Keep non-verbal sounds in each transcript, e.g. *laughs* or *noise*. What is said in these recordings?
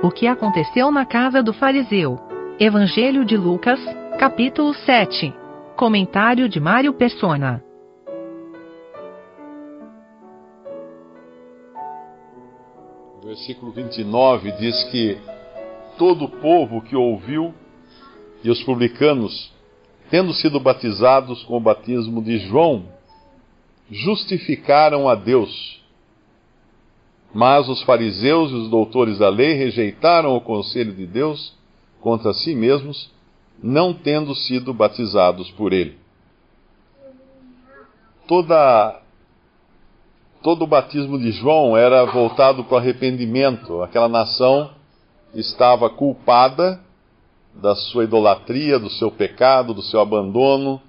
O que aconteceu na casa do fariseu. Evangelho de Lucas, capítulo 7. Comentário de Mário Persona. O versículo 29 diz que todo o povo que ouviu e os publicanos, tendo sido batizados com o batismo de João, justificaram a Deus. Mas os fariseus e os doutores da lei rejeitaram o conselho de Deus contra si mesmos, não tendo sido batizados por ele. Toda, todo o batismo de João era voltado para o arrependimento. Aquela nação estava culpada da sua idolatria, do seu pecado, do seu abandono,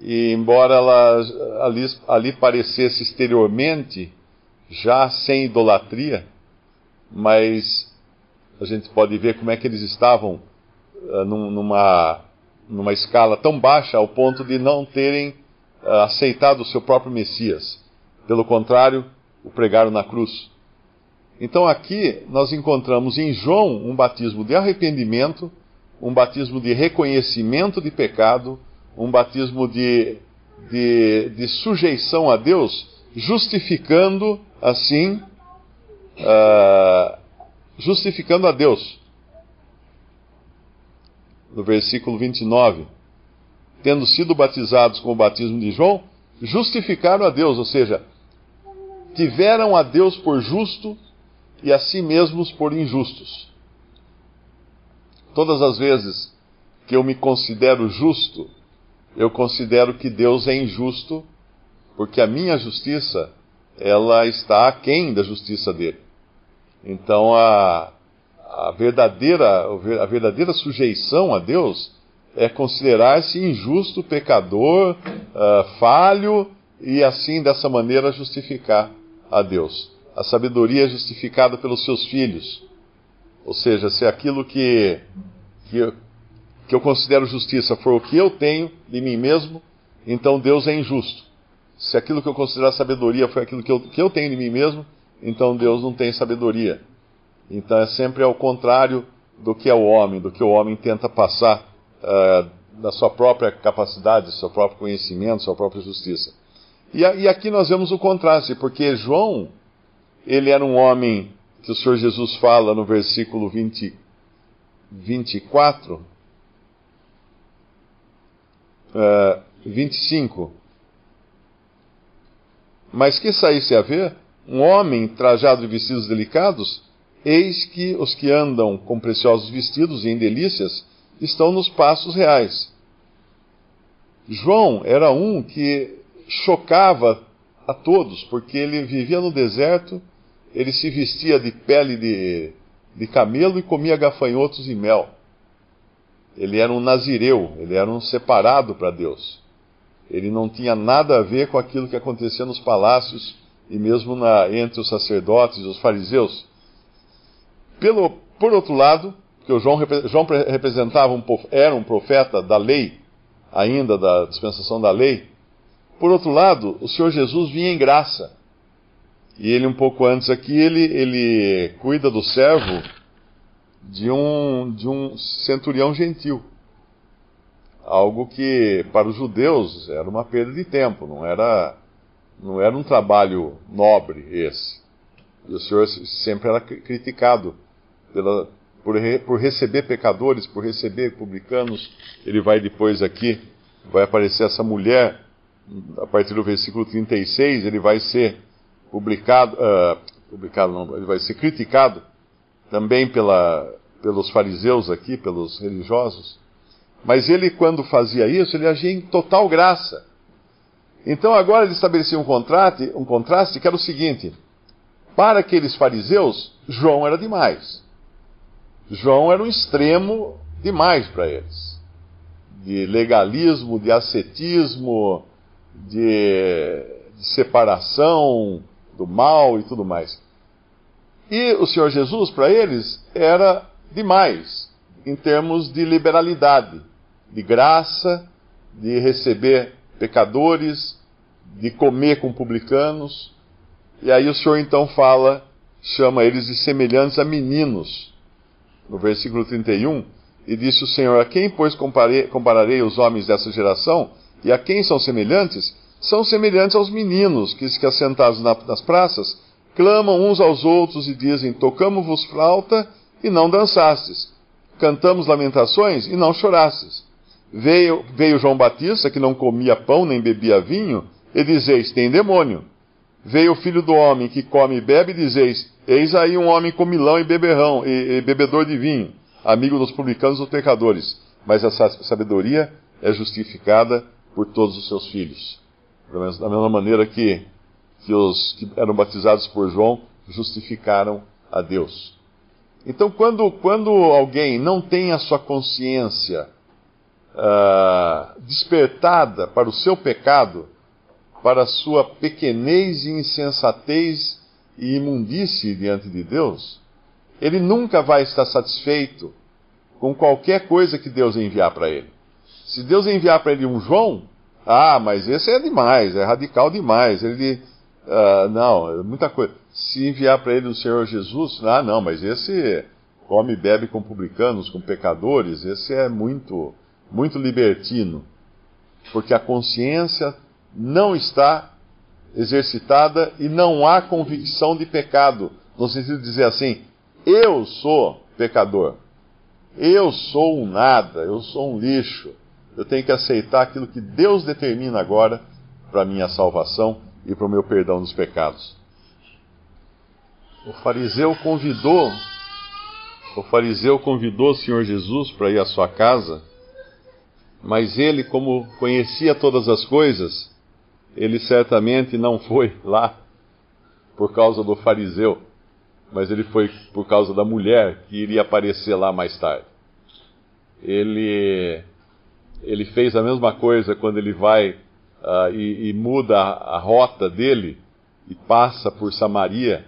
e embora ela ali, ali parecesse exteriormente já sem idolatria, mas a gente pode ver como é que eles estavam uh, numa, numa escala tão baixa ao ponto de não terem uh, aceitado o seu próprio Messias. Pelo contrário, o pregaram na cruz. Então aqui nós encontramos em João um batismo de arrependimento, um batismo de reconhecimento de pecado, um batismo de, de, de sujeição a Deus, justificando assim, uh, justificando a Deus. No versículo 29, tendo sido batizados com o batismo de João, justificaram a Deus, ou seja, tiveram a Deus por justo e a si mesmos por injustos. Todas as vezes que eu me considero justo, eu considero que Deus é injusto, porque a minha justiça, ela está aquém da justiça dele. Então a, a, verdadeira, a verdadeira sujeição a Deus é considerar-se injusto, pecador, uh, falho, e assim, dessa maneira, justificar a Deus. A sabedoria é justificada pelos seus filhos. Ou seja, se aquilo que, que, que eu considero justiça for o que eu tenho de mim mesmo, então Deus é injusto. Se aquilo que eu considero sabedoria foi aquilo que eu, que eu tenho de mim mesmo, então Deus não tem sabedoria. Então é sempre ao contrário do que é o homem, do que o homem tenta passar uh, da sua própria capacidade, do seu próprio conhecimento, sua própria justiça. E, e aqui nós vemos o contraste, porque João, ele era um homem que o Senhor Jesus fala no versículo 20, 24, uh, 25. Mas que saísse a ver um homem trajado de vestidos delicados, eis que os que andam com preciosos vestidos e em delícias estão nos passos reais. João era um que chocava a todos, porque ele vivia no deserto, ele se vestia de pele de, de camelo e comia gafanhotos e mel. Ele era um nazireu, ele era um separado para Deus. Ele não tinha nada a ver com aquilo que acontecia nos palácios e mesmo na, entre os sacerdotes e os fariseus. Pelo, por outro lado, que o João, João representava um, era um profeta da lei, ainda da dispensação da lei. Por outro lado, o Senhor Jesus vinha em graça. E ele, um pouco antes aqui, ele, ele cuida do servo de um, de um centurião gentil. Algo que para os judeus era uma perda de tempo, não era, não era um trabalho nobre esse. E o Senhor sempre era criticado pela, por, por receber pecadores, por receber publicanos. Ele vai depois aqui, vai aparecer essa mulher, a partir do versículo 36, ele vai ser publicado, uh, publicado não, ele vai ser criticado também pela, pelos fariseus aqui, pelos religiosos. Mas ele, quando fazia isso, ele agia em total graça. Então agora ele estabelecia um contraste, um contraste que era o seguinte: para aqueles fariseus, João era demais. João era um extremo demais para eles. De legalismo, de ascetismo, de, de separação do mal e tudo mais. E o Senhor Jesus, para eles, era demais em termos de liberalidade, de graça, de receber pecadores, de comer com publicanos. E aí o Senhor então fala, chama eles de semelhantes a meninos. no versículo 31, e disse o Senhor: A quem, pois, comparei, compararei os homens dessa geração? E a quem são semelhantes? São semelhantes aos meninos que, que assentados na, nas praças, clamam uns aos outros e dizem: Tocamos-vos flauta e não dançastes, cantamos lamentações e não chorastes. Veio, veio João Batista, que não comia pão nem bebia vinho, e dizeis: Tem demônio. Veio o filho do homem, que come e bebe, e dizeis: Eis aí um homem comilão e beberrão, e, e bebedor de vinho, amigo dos publicanos e dos pecadores. Mas a sabedoria é justificada por todos os seus filhos. Da mesma maneira que, que os que eram batizados por João justificaram a Deus. Então, quando, quando alguém não tem a sua consciência uh, despertada para o seu pecado, para a sua pequenez e insensatez e imundície diante de Deus, ele nunca vai estar satisfeito com qualquer coisa que Deus enviar para ele. Se Deus enviar para ele um João, ah, mas esse é demais, é radical demais. Ele, uh, não, é muita coisa. Se enviar para ele o Senhor Jesus, ah, não, mas esse come e bebe com publicanos, com pecadores, esse é muito, muito libertino. Porque a consciência não está exercitada e não há convicção de pecado, no sentido de dizer assim: eu sou pecador, eu sou um nada, eu sou um lixo, eu tenho que aceitar aquilo que Deus determina agora para minha salvação e para o meu perdão dos pecados. O fariseu convidou, o fariseu convidou o Senhor Jesus para ir à sua casa, mas ele, como conhecia todas as coisas, ele certamente não foi lá por causa do fariseu, mas ele foi por causa da mulher que iria aparecer lá mais tarde. Ele ele fez a mesma coisa quando ele vai uh, e, e, muda a, a, rota dele e passa por Samaria,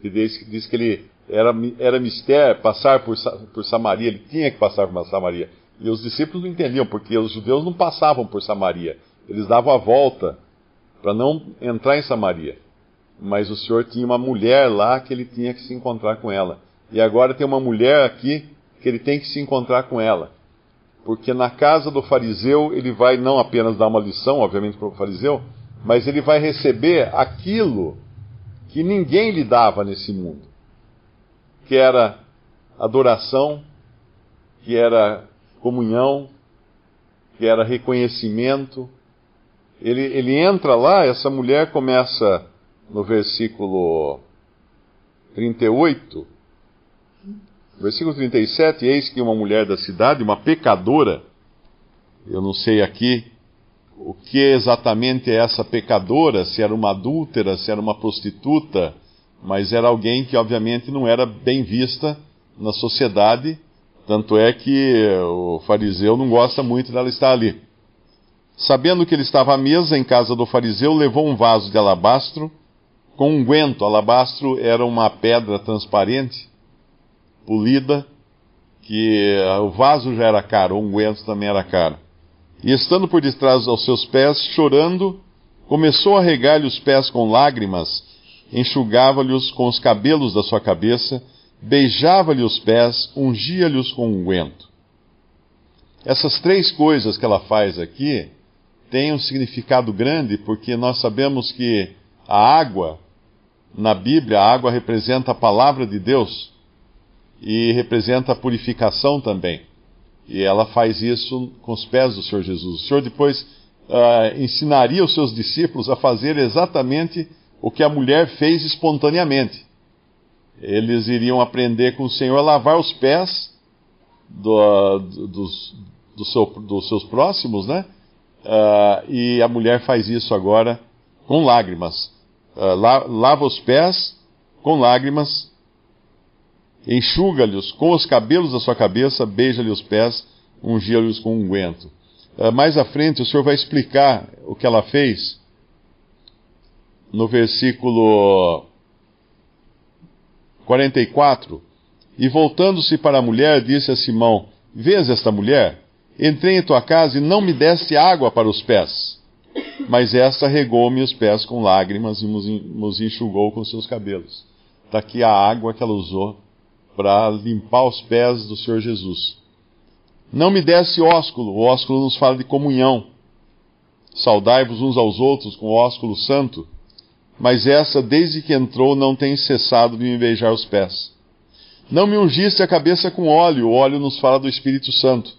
que diz, diz que ele era, era mistério passar por, por Samaria, ele tinha que passar por Samaria. E os discípulos não entendiam, porque os judeus não passavam por Samaria, eles davam a volta para não entrar em Samaria. Mas o Senhor tinha uma mulher lá que ele tinha que se encontrar com ela. E agora tem uma mulher aqui que ele tem que se encontrar com ela porque na casa do fariseu ele vai não apenas dar uma lição, obviamente, para o fariseu, mas ele vai receber aquilo que ninguém lhe dava nesse mundo, que era adoração, que era comunhão, que era reconhecimento. Ele, ele entra lá, essa mulher começa no versículo 38 Versículo 37, eis que uma mulher da cidade, uma pecadora, eu não sei aqui o que exatamente é essa pecadora, se era uma adúltera, se era uma prostituta, mas era alguém que obviamente não era bem vista na sociedade, tanto é que o fariseu não gosta muito dela estar ali. Sabendo que ele estava à mesa em casa do fariseu, levou um vaso de alabastro com unguento. Um alabastro era uma pedra transparente polida, que eh, o vaso já era caro, o unguento também era caro. E estando por detrás aos seus pés, chorando, começou a regar-lhe os pés com lágrimas, enxugava-lhes com os cabelos da sua cabeça, beijava-lhe os pés, ungia-lhes com unguento. Essas três coisas que ela faz aqui têm um significado grande, porque nós sabemos que a água, na Bíblia, a água representa a palavra de Deus e representa a purificação também. E ela faz isso com os pés do Senhor Jesus. O Senhor depois uh, ensinaria os seus discípulos a fazer exatamente o que a mulher fez espontaneamente. Eles iriam aprender com o Senhor a lavar os pés do, do, dos, do seu, dos seus próximos, né? Uh, e a mulher faz isso agora com lágrimas. Uh, la, lava os pés com lágrimas enxuga-lhes com os cabelos da sua cabeça, beija-lhe os pés, ungia-lhes com unguento. Uh, mais à frente, o Senhor vai explicar o que ela fez no versículo 44. E voltando-se para a mulher, disse a Simão: Vês esta mulher? Entrei em tua casa e não me deste água para os pés. Mas esta regou-me os pés com lágrimas e nos enxugou com seus cabelos. Está aqui a água que ela usou para limpar os pés do Senhor Jesus. Não me desse ósculo, o ósculo nos fala de comunhão. Saudai-vos uns aos outros com o ósculo santo, mas essa, desde que entrou, não tem cessado de me beijar os pés. Não me ungiste a cabeça com óleo, o óleo nos fala do Espírito Santo,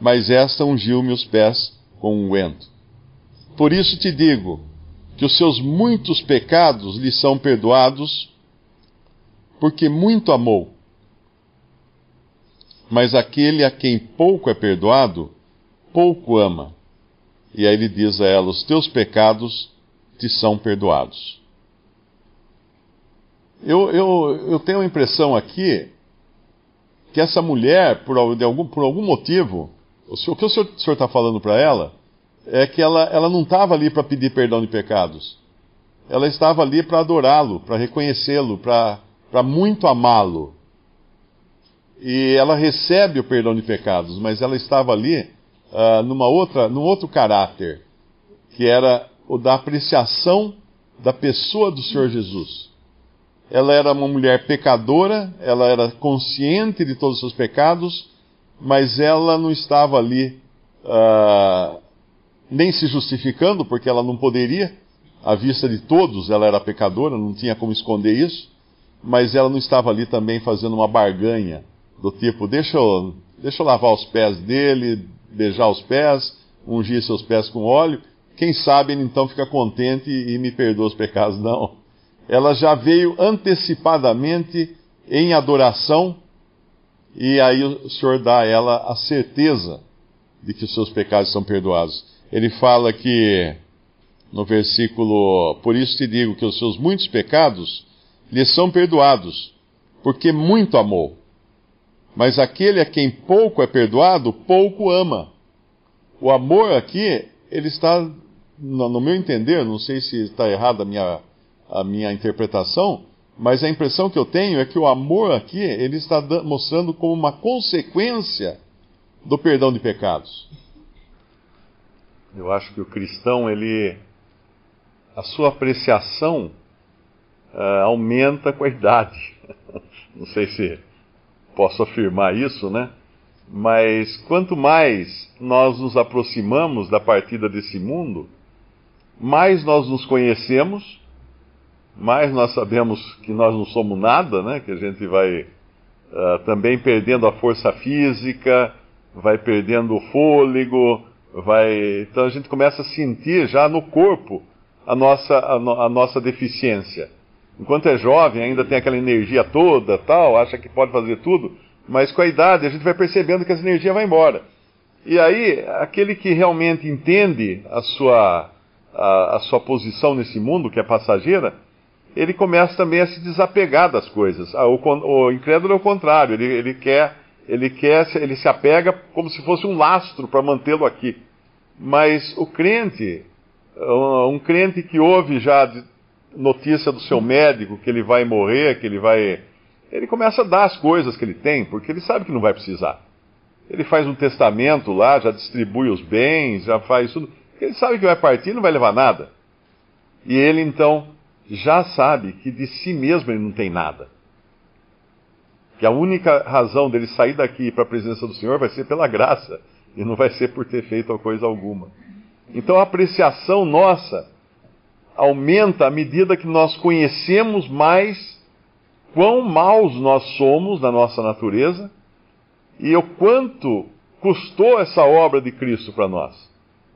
mas esta ungiu-me os pés com unguento. Um Por isso te digo que os seus muitos pecados lhe são perdoados, porque muito amou. Mas aquele a quem pouco é perdoado, pouco ama. E aí ele diz a ela: Os teus pecados te são perdoados. Eu, eu, eu tenho a impressão aqui que essa mulher, por algum, por algum motivo, o, que o senhor está falando para ela é que ela, ela não estava ali para pedir perdão de pecados. Ela estava ali para adorá-lo, para reconhecê-lo, para muito amá-lo. E ela recebe o perdão de pecados, mas ela estava ali uh, numa outra, num outro caráter, que era o da apreciação da pessoa do Senhor Jesus. Ela era uma mulher pecadora, ela era consciente de todos os seus pecados, mas ela não estava ali uh, nem se justificando, porque ela não poderia, à vista de todos, ela era pecadora, não tinha como esconder isso, mas ela não estava ali também fazendo uma barganha, do tipo, deixa eu, deixa eu lavar os pés dele, beijar os pés, ungir seus pés com óleo, quem sabe ele então fica contente e me perdoa os pecados. Não. Ela já veio antecipadamente em adoração, e aí o Senhor dá a ela a certeza de que os seus pecados são perdoados ele fala que, no versículo: Por isso te digo que os seus muitos pecados lhe são perdoados, porque muito amou. Mas aquele a quem pouco é perdoado, pouco ama. O amor aqui, ele está, no meu entender, não sei se está errada a minha, a minha interpretação, mas a impressão que eu tenho é que o amor aqui, ele está mostrando como uma consequência do perdão de pecados. Eu acho que o cristão, ele. A sua apreciação uh, aumenta com a idade. *laughs* Não sei se posso afirmar isso, né? Mas quanto mais nós nos aproximamos da partida desse mundo, mais nós nos conhecemos, mais nós sabemos que nós não somos nada, né? Que a gente vai uh, também perdendo a força física, vai perdendo o fôlego, vai. Então a gente começa a sentir já no corpo a nossa, a, no, a nossa deficiência. Enquanto é jovem, ainda tem aquela energia toda, tal, acha que pode fazer tudo, mas com a idade a gente vai percebendo que essa energia vai embora. E aí, aquele que realmente entende a sua, a, a sua posição nesse mundo, que é passageira, ele começa também a se desapegar das coisas. Ah, o, o incrédulo é o contrário, ele, ele quer ele quer, ele se apega como se fosse um lastro para mantê-lo aqui. Mas o crente, um crente que ouve já notícia do seu médico que ele vai morrer, que ele vai, ele começa a dar as coisas que ele tem, porque ele sabe que não vai precisar. Ele faz um testamento lá, já distribui os bens, já faz tudo. Ele sabe que vai partir e não vai levar nada. E ele então já sabe que de si mesmo ele não tem nada que a única razão dele sair daqui para a presença do Senhor vai ser pela graça e não vai ser por ter feito coisa alguma. Então a apreciação nossa aumenta à medida que nós conhecemos mais quão maus nós somos na nossa natureza e o quanto custou essa obra de Cristo para nós.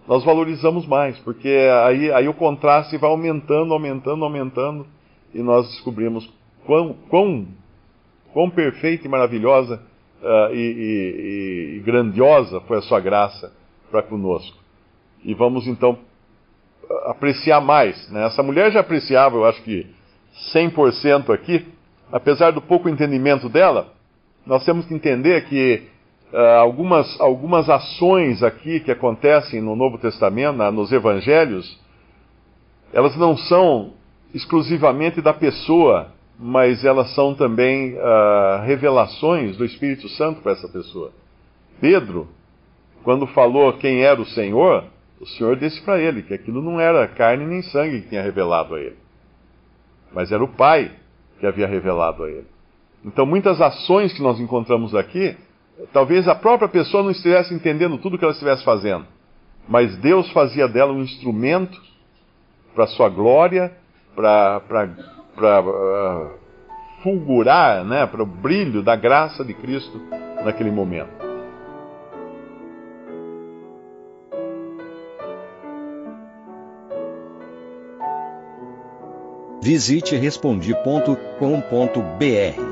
Nós valorizamos mais, porque aí, aí o contraste vai aumentando, aumentando, aumentando, e nós descobrimos quão, quão Quão perfeita e maravilhosa uh, e, e, e, grandiosa foi a sua graça para conosco. E vamos então apreciar mais. Né? Essa mulher já apreciava, eu acho que 100% aqui, apesar do pouco entendimento dela, nós temos que entender que uh, algumas, algumas ações aqui que acontecem no Novo Testamento, na, nos Evangelhos, elas não são exclusivamente da pessoa mas elas são também uh, revelações do Espírito Santo para essa pessoa. Pedro, quando falou quem era o Senhor, o Senhor disse para ele que aquilo não era carne nem sangue que tinha revelado a ele, mas era o Pai que havia revelado a ele. Então, muitas ações que nós encontramos aqui, talvez a própria pessoa não estivesse entendendo tudo que ela estivesse fazendo, mas Deus fazia dela um instrumento para sua glória, para uh, fulgurar, né, para o brilho da graça de Cristo naquele momento. Visite respondi.com.br.